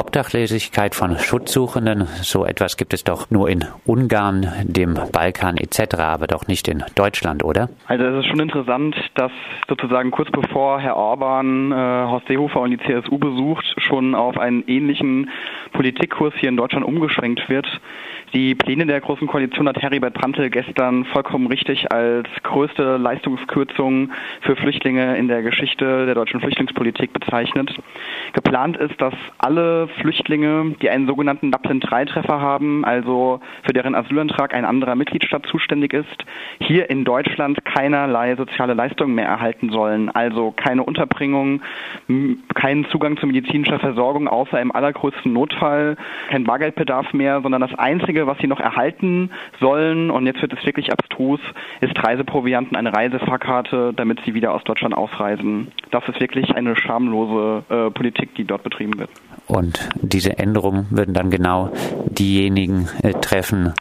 Obdachlosigkeit von Schutzsuchenden. So etwas gibt es doch nur in Ungarn, dem Balkan etc., aber doch nicht in Deutschland, oder? Also es ist schon interessant, dass sozusagen kurz bevor Herr Orban äh, Horst Seehofer und die CSU besucht, schon auf einen ähnlichen Politikkurs hier in Deutschland umgeschwenkt wird. Die Pläne der Großen Koalition hat Heribert Prantl gestern vollkommen richtig als größte Leistungskürzung für Flüchtlinge in der Geschichte der deutschen Flüchtlingspolitik bezeichnet. Geplant ist, dass alle Flüchtlinge, die einen sogenannten Dublin-3-Treffer haben, also für deren Asylantrag ein anderer Mitgliedstaat zuständig ist, hier in Deutschland keinerlei soziale Leistungen mehr erhalten sollen. Also keine Unterbringung, keinen Zugang zu medizinischer Versorgung, außer im allergrößten Notfall, kein Bargeldbedarf mehr, sondern das einzige Einzige, was sie noch erhalten sollen, und jetzt wird es wirklich abstrus, ist Reiseprovianten, eine Reisefahrkarte, damit sie wieder aus Deutschland ausreisen. Das ist wirklich eine schamlose äh, Politik, die dort betrieben wird. Und diese Änderungen würden dann genau diejenigen äh, treffen,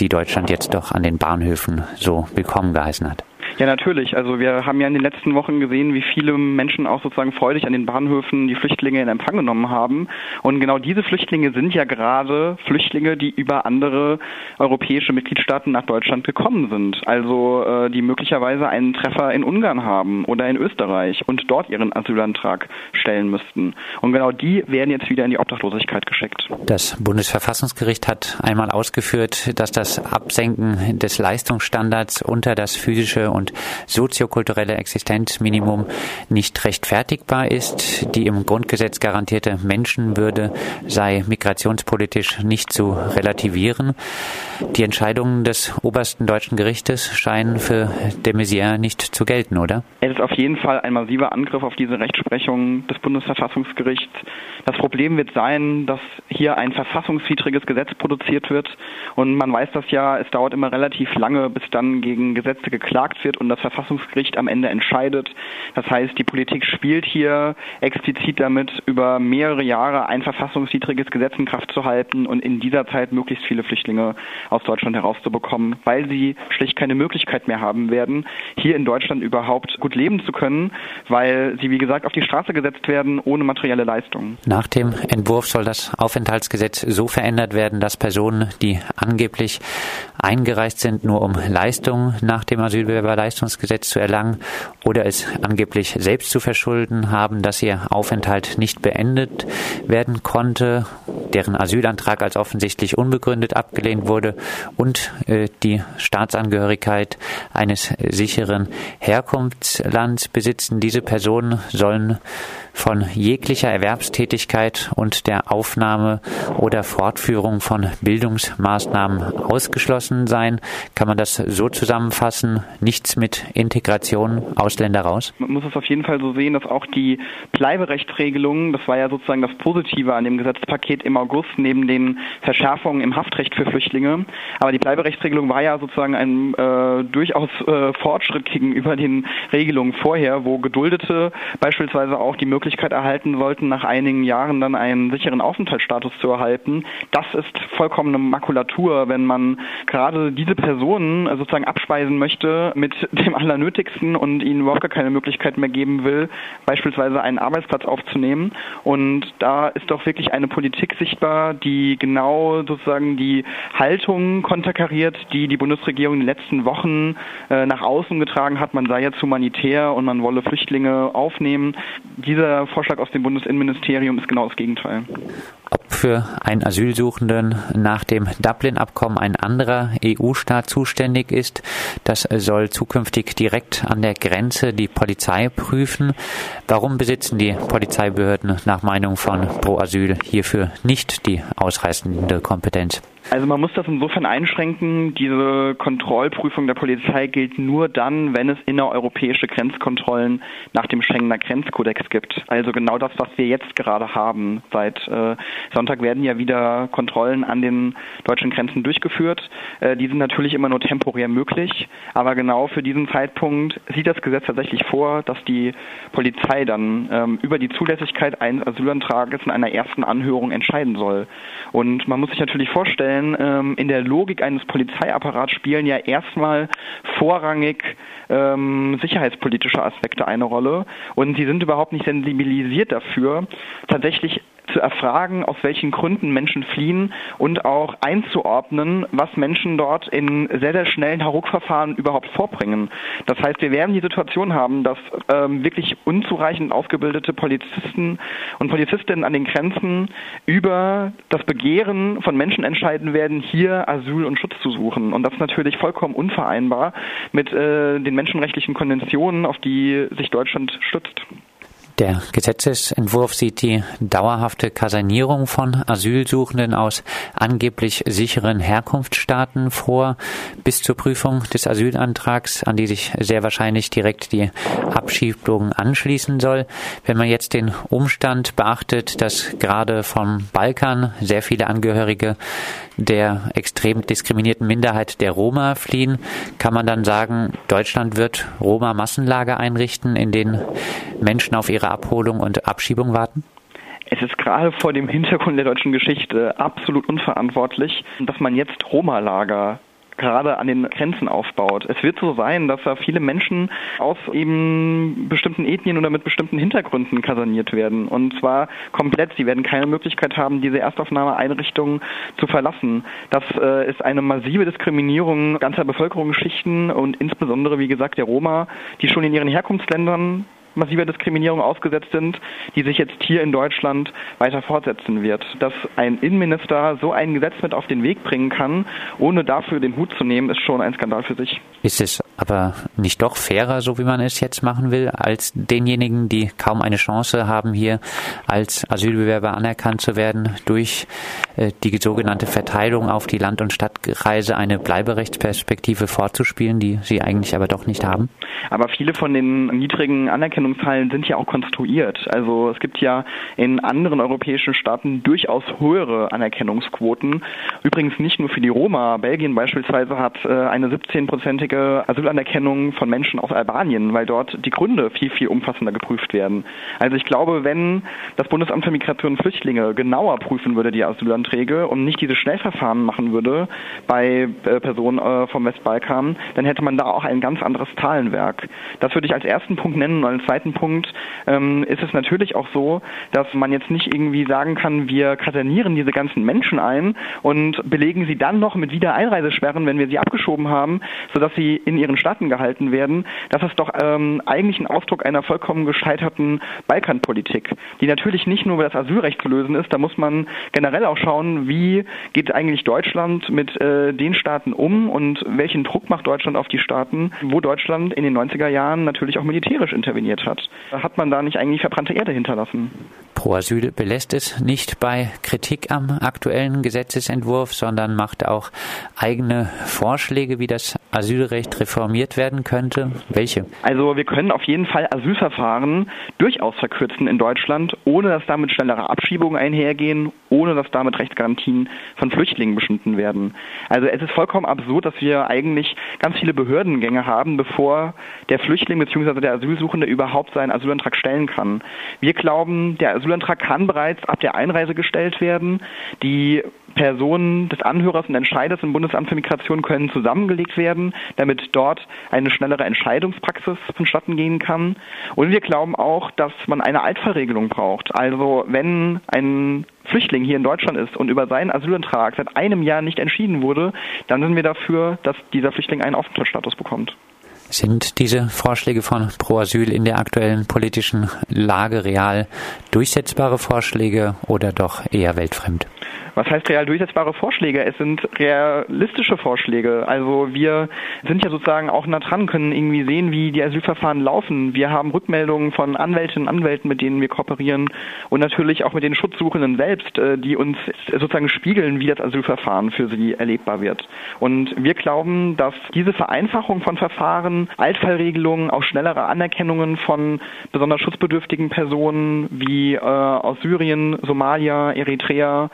die Deutschland jetzt doch an den Bahnhöfen so willkommen geheißen hat. Ja, natürlich. Also wir haben ja in den letzten Wochen gesehen, wie viele Menschen auch sozusagen freudig an den Bahnhöfen die Flüchtlinge in Empfang genommen haben. Und genau diese Flüchtlinge sind ja gerade Flüchtlinge, die über andere europäische Mitgliedstaaten nach Deutschland gekommen sind. Also äh, die möglicherweise einen Treffer in Ungarn haben oder in Österreich und dort ihren Asylantrag stellen müssten. Und genau die werden jetzt wieder in die Obdachlosigkeit geschickt. Das Bundesverfassungsgericht hat einmal ausgeführt, dass das Absenken des Leistungsstandards unter das physische und und soziokulturelle Existenzminimum nicht rechtfertigbar ist. Die im Grundgesetz garantierte Menschenwürde sei migrationspolitisch nicht zu relativieren. Die Entscheidungen des obersten deutschen Gerichtes scheinen für de Maizière nicht zu gelten, oder? Es ist auf jeden Fall ein massiver Angriff auf diese Rechtsprechung des Bundesverfassungsgerichts. Das Problem wird sein, dass hier ein verfassungswidriges Gesetz produziert wird. Und man weiß das ja, es dauert immer relativ lange, bis dann gegen Gesetze geklagt wird und das Verfassungsgericht am Ende entscheidet. Das heißt, die Politik spielt hier explizit damit, über mehrere Jahre ein verfassungswidriges Gesetz in Kraft zu halten und in dieser Zeit möglichst viele Flüchtlinge aus Deutschland herauszubekommen, weil sie schlicht keine Möglichkeit mehr haben werden, hier in Deutschland überhaupt gut leben zu können, weil sie, wie gesagt, auf die Straße gesetzt werden ohne materielle Leistungen. Nach dem Entwurf soll das Aufenthaltsgesetz so verändert werden, dass Personen, die angeblich eingereist sind, nur um Leistungen nach dem Asylbewerberleistungsgesetz zu erlangen oder es angeblich selbst zu verschulden haben, dass ihr Aufenthalt nicht beendet werden konnte, deren Asylantrag als offensichtlich unbegründet abgelehnt wurde und äh, die Staatsangehörigkeit eines sicheren Herkunftslands besitzen. Diese Personen sollen von jeglicher Erwerbstätigkeit und der Aufnahme oder Fortführung von Bildungsmaßnahmen ausgeschlossen sein. Kann man das so zusammenfassen? Nichts mit Integration Ausländer raus? Man muss es auf jeden Fall so sehen, dass auch die Bleiberechtsregelungen, das war ja sozusagen das Positive an dem Gesetzpaket im August, neben den Verschärfungen im Haftrecht für Flüchtlinge. Aber die Bleiberechtsregelung war ja sozusagen ein äh, durchaus äh, Fortschritt gegenüber den Regelungen vorher, wo Geduldete beispielsweise auch die Möglichkeit Möglichkeit erhalten sollten, nach einigen Jahren dann einen sicheren Aufenthaltsstatus zu erhalten. Das ist vollkommene Makulatur, wenn man gerade diese Personen sozusagen abspeisen möchte mit dem Allernötigsten und ihnen überhaupt gar keine Möglichkeit mehr geben will, beispielsweise einen Arbeitsplatz aufzunehmen. Und da ist doch wirklich eine Politik sichtbar, die genau sozusagen die Haltung konterkariert, die die Bundesregierung in den letzten Wochen äh, nach außen getragen hat. Man sei jetzt humanitär und man wolle Flüchtlinge aufnehmen. Dieser der Vorschlag aus dem Bundesinnenministerium ist genau das Gegenteil. Ob für einen Asylsuchenden nach dem Dublin-Abkommen ein anderer EU-Staat zuständig ist, das soll zukünftig direkt an der Grenze die Polizei prüfen. Warum besitzen die Polizeibehörden nach Meinung von Pro Asyl hierfür nicht die ausreißende Kompetenz? Also man muss das insofern einschränken, diese Kontrollprüfung der Polizei gilt nur dann, wenn es innereuropäische Grenzkontrollen nach dem Schengener Grenzkodex gibt. Also genau das, was wir jetzt gerade haben. Seit äh, Sonntag werden ja wieder Kontrollen an den deutschen Grenzen durchgeführt. Äh, die sind natürlich immer nur temporär möglich, aber genau für diesen Zeitpunkt sieht das Gesetz tatsächlich vor, dass die Polizei dann ähm, über die Zulässigkeit eines Asylantrages in einer ersten Anhörung entscheiden soll. Und man muss sich natürlich vorstellen, ähm, in der Logik eines Polizeiapparats spielen ja erstmal vorrangig ähm, sicherheitspolitische Aspekte eine Rolle. Und sie sind überhaupt nicht sensibilisiert dafür, tatsächlich zu erfragen, aus welchen Gründen Menschen fliehen und auch einzuordnen, was Menschen dort in sehr, sehr schnellen Hauruck-Verfahren überhaupt vorbringen. Das heißt, wir werden die Situation haben, dass ähm, wirklich unzureichend ausgebildete Polizisten und Polizistinnen an den Grenzen über das Begehren von Menschen entscheiden werden, hier Asyl und Schutz zu suchen. Und das ist natürlich vollkommen unvereinbar mit äh, den menschenrechtlichen Konventionen, auf die sich Deutschland stützt. Der Gesetzesentwurf sieht die dauerhafte Kasernierung von Asylsuchenden aus angeblich sicheren Herkunftsstaaten vor, bis zur Prüfung des Asylantrags, an die sich sehr wahrscheinlich direkt die Abschiebung anschließen soll. Wenn man jetzt den Umstand beachtet, dass gerade vom Balkan sehr viele Angehörige der extrem diskriminierten Minderheit der Roma fliehen, kann man dann sagen, Deutschland wird Roma-Massenlager einrichten, in denen Menschen auf ihre Abholung und Abschiebung warten? Es ist gerade vor dem Hintergrund der deutschen Geschichte absolut unverantwortlich, dass man jetzt Roma-Lager gerade an den Grenzen aufbaut. Es wird so sein, dass da viele Menschen aus eben bestimmten Ethnien oder mit bestimmten Hintergründen kaserniert werden. Und zwar komplett. Sie werden keine Möglichkeit haben, diese Erstaufnahmeeinrichtungen zu verlassen. Das äh, ist eine massive Diskriminierung ganzer Bevölkerungsschichten und insbesondere, wie gesagt, der Roma, die schon in ihren Herkunftsländern massiver Diskriminierung ausgesetzt sind, die sich jetzt hier in Deutschland weiter fortsetzen wird. Dass ein Innenminister so ein Gesetz mit auf den Weg bringen kann, ohne dafür den Hut zu nehmen, ist schon ein Skandal für sich. Ist es aber nicht doch fairer, so wie man es jetzt machen will, als denjenigen, die kaum eine Chance haben, hier als Asylbewerber anerkannt zu werden, durch äh, die sogenannte Verteilung auf die Land- und Stadtreise eine Bleiberechtsperspektive vorzuspielen, die sie eigentlich aber doch nicht haben? Aber viele von den niedrigen Anerkennungszahlen sind ja auch konstruiert. Also es gibt ja in anderen europäischen Staaten durchaus höhere Anerkennungsquoten. Übrigens nicht nur für die Roma. Belgien beispielsweise hat äh, eine 17-prozentige Asylanerkennung von Menschen aus Albanien, weil dort die Gründe viel, viel umfassender geprüft werden. Also ich glaube, wenn das Bundesamt für Migration und Flüchtlinge genauer prüfen würde, die Asylanträge und nicht diese Schnellverfahren machen würde bei äh, Personen äh, vom Westbalkan, dann hätte man da auch ein ganz anderes Zahlenwerk. Das würde ich als ersten Punkt nennen. Und als zweiten Punkt ähm, ist es natürlich auch so, dass man jetzt nicht irgendwie sagen kann, wir kasernieren diese ganzen Menschen ein und belegen sie dann noch mit Wiedereinreisesperren, wenn wir sie abgeschoben haben, sodass sie in ihren Staaten gehalten werden. Das ist doch ähm, eigentlich ein Ausdruck einer vollkommen gescheiterten Balkanpolitik, die natürlich nicht nur über das Asylrecht zu lösen ist. Da muss man generell auch schauen, wie geht eigentlich Deutschland mit äh, den Staaten um und welchen Druck macht Deutschland auf die Staaten, wo Deutschland in den 90er Jahren natürlich auch militärisch interveniert hat. Hat man da nicht eigentlich verbrannte Erde hinterlassen? Pro Asyl belässt es nicht bei Kritik am aktuellen Gesetzesentwurf, sondern macht auch eigene Vorschläge, wie das Asylrecht reformiert werden könnte. Welche? Also wir können auf jeden Fall Asylverfahren durchaus verkürzen in Deutschland, ohne dass damit schnellere Abschiebungen einhergehen, ohne dass damit Rechtsgarantien von Flüchtlingen beschnitten werden. Also es ist vollkommen absurd, dass wir eigentlich ganz viele Behördengänge haben, bevor der Flüchtling bzw. der Asylsuchende überhaupt seinen Asylantrag stellen kann. Wir glauben, der Asylantrag kann bereits ab der Einreise gestellt werden. Die Personen des Anhörers und Entscheiders im Bundesamt für Migration können zusammengelegt werden, damit dort eine schnellere Entscheidungspraxis vonstatten gehen kann. Und wir glauben auch, dass man eine Altfallregelung braucht. Also wenn ein Flüchtling hier in Deutschland ist und über seinen Asylantrag seit einem Jahr nicht entschieden wurde, dann sind wir dafür, dass dieser Flüchtling einen Aufenthaltsstatus bekommt. Sind diese Vorschläge von Pro Asyl in der aktuellen politischen Lage real durchsetzbare Vorschläge oder doch eher weltfremd? Was heißt real durchsetzbare Vorschläge? Es sind realistische Vorschläge. Also wir sind ja sozusagen auch nah dran, können irgendwie sehen, wie die Asylverfahren laufen. Wir haben Rückmeldungen von Anwältinnen und Anwälten, mit denen wir kooperieren und natürlich auch mit den Schutzsuchenden selbst, äh, die uns sozusagen spiegeln, wie das Asylverfahren für sie erlebbar wird. Und wir glauben, dass diese Vereinfachung von Verfahren, Altfallregelungen, auch schnellere Anerkennungen von besonders schutzbedürftigen Personen wie äh, aus Syrien, Somalia, Eritrea,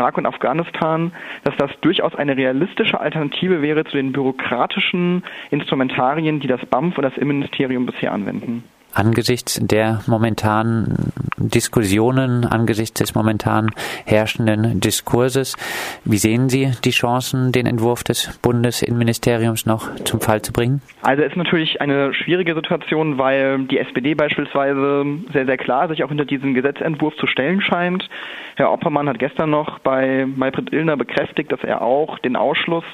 Irak und Afghanistan, dass das durchaus eine realistische Alternative wäre zu den bürokratischen Instrumentarien, die das BAMF und das Innenministerium bisher anwenden. Angesichts der momentanen Diskussionen, angesichts des momentan herrschenden Diskurses. Wie sehen Sie die Chancen, den Entwurf des Bundesinnenministeriums noch zum Fall zu bringen? Also es ist natürlich eine schwierige Situation, weil die SPD beispielsweise sehr, sehr klar sich auch hinter diesen Gesetzentwurf zu stellen scheint. Herr Oppermann hat gestern noch bei Maybrit Illner bekräftigt, dass er auch den Ausschluss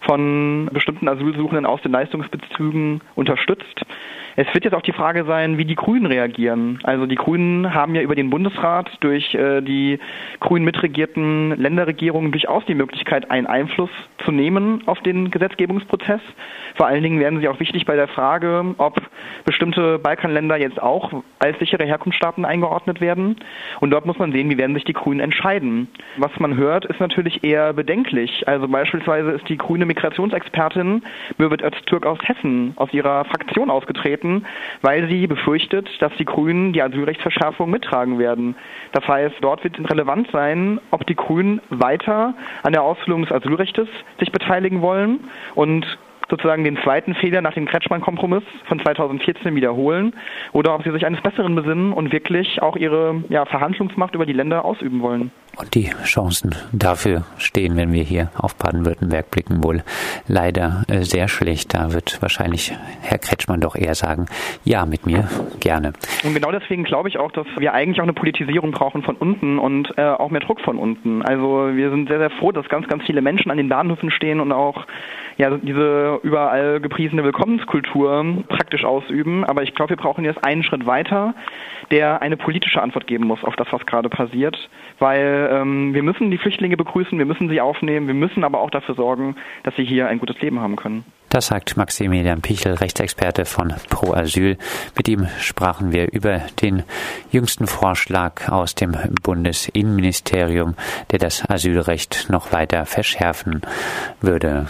von bestimmten Asylsuchenden aus den Leistungsbezügen unterstützt. Es wird jetzt auch die Frage sein, wie die Grünen reagieren. Also die Grünen haben ja über den Bundesrat durch äh, die grün mitregierten Länderregierungen durchaus die Möglichkeit, einen Einfluss zu nehmen auf den Gesetzgebungsprozess. Vor allen Dingen werden sie auch wichtig bei der Frage, ob bestimmte Balkanländer jetzt auch als sichere Herkunftsstaaten eingeordnet werden. Und dort muss man sehen, wie werden sich die Grünen entscheiden. Was man hört, ist natürlich eher bedenklich. Also beispielsweise ist die grüne Migrationsexpertin Birgit Öztürk aus Hessen aus ihrer Fraktion ausgetreten, weil sie befürchtet, dass die Grünen die Asylrechtsverschärfung mittragen werden. Das heißt, dort wird relevant sein, ob die Grünen weiter an der Ausfüllung des Asylrechts sich beteiligen wollen und sozusagen den zweiten Fehler nach dem Kretschmann-Kompromiss von 2014 wiederholen oder ob sie sich eines Besseren besinnen und wirklich auch ihre ja, Verhandlungsmacht über die Länder ausüben wollen. Die Chancen dafür stehen, wenn wir hier auf Baden-Württemberg blicken, wohl leider äh, sehr schlecht. Da wird wahrscheinlich Herr Kretschmann doch eher sagen, ja, mit mir gerne. Und genau deswegen glaube ich auch, dass wir eigentlich auch eine Politisierung brauchen von unten und äh, auch mehr Druck von unten. Also wir sind sehr, sehr froh, dass ganz, ganz viele Menschen an den Bahnhöfen stehen und auch ja, diese überall gepriesene Willkommenskultur praktisch ausüben. Aber ich glaube, wir brauchen jetzt einen Schritt weiter, der eine politische Antwort geben muss auf das, was gerade passiert. Weil ähm, wir müssen die Flüchtlinge begrüßen, wir müssen sie aufnehmen, wir müssen aber auch dafür sorgen, dass sie hier ein gutes Leben haben können. Das sagt Maximilian Pichel, Rechtsexperte von Pro Asyl. Mit ihm sprachen wir über den jüngsten Vorschlag aus dem Bundesinnenministerium, der das Asylrecht noch weiter verschärfen würde.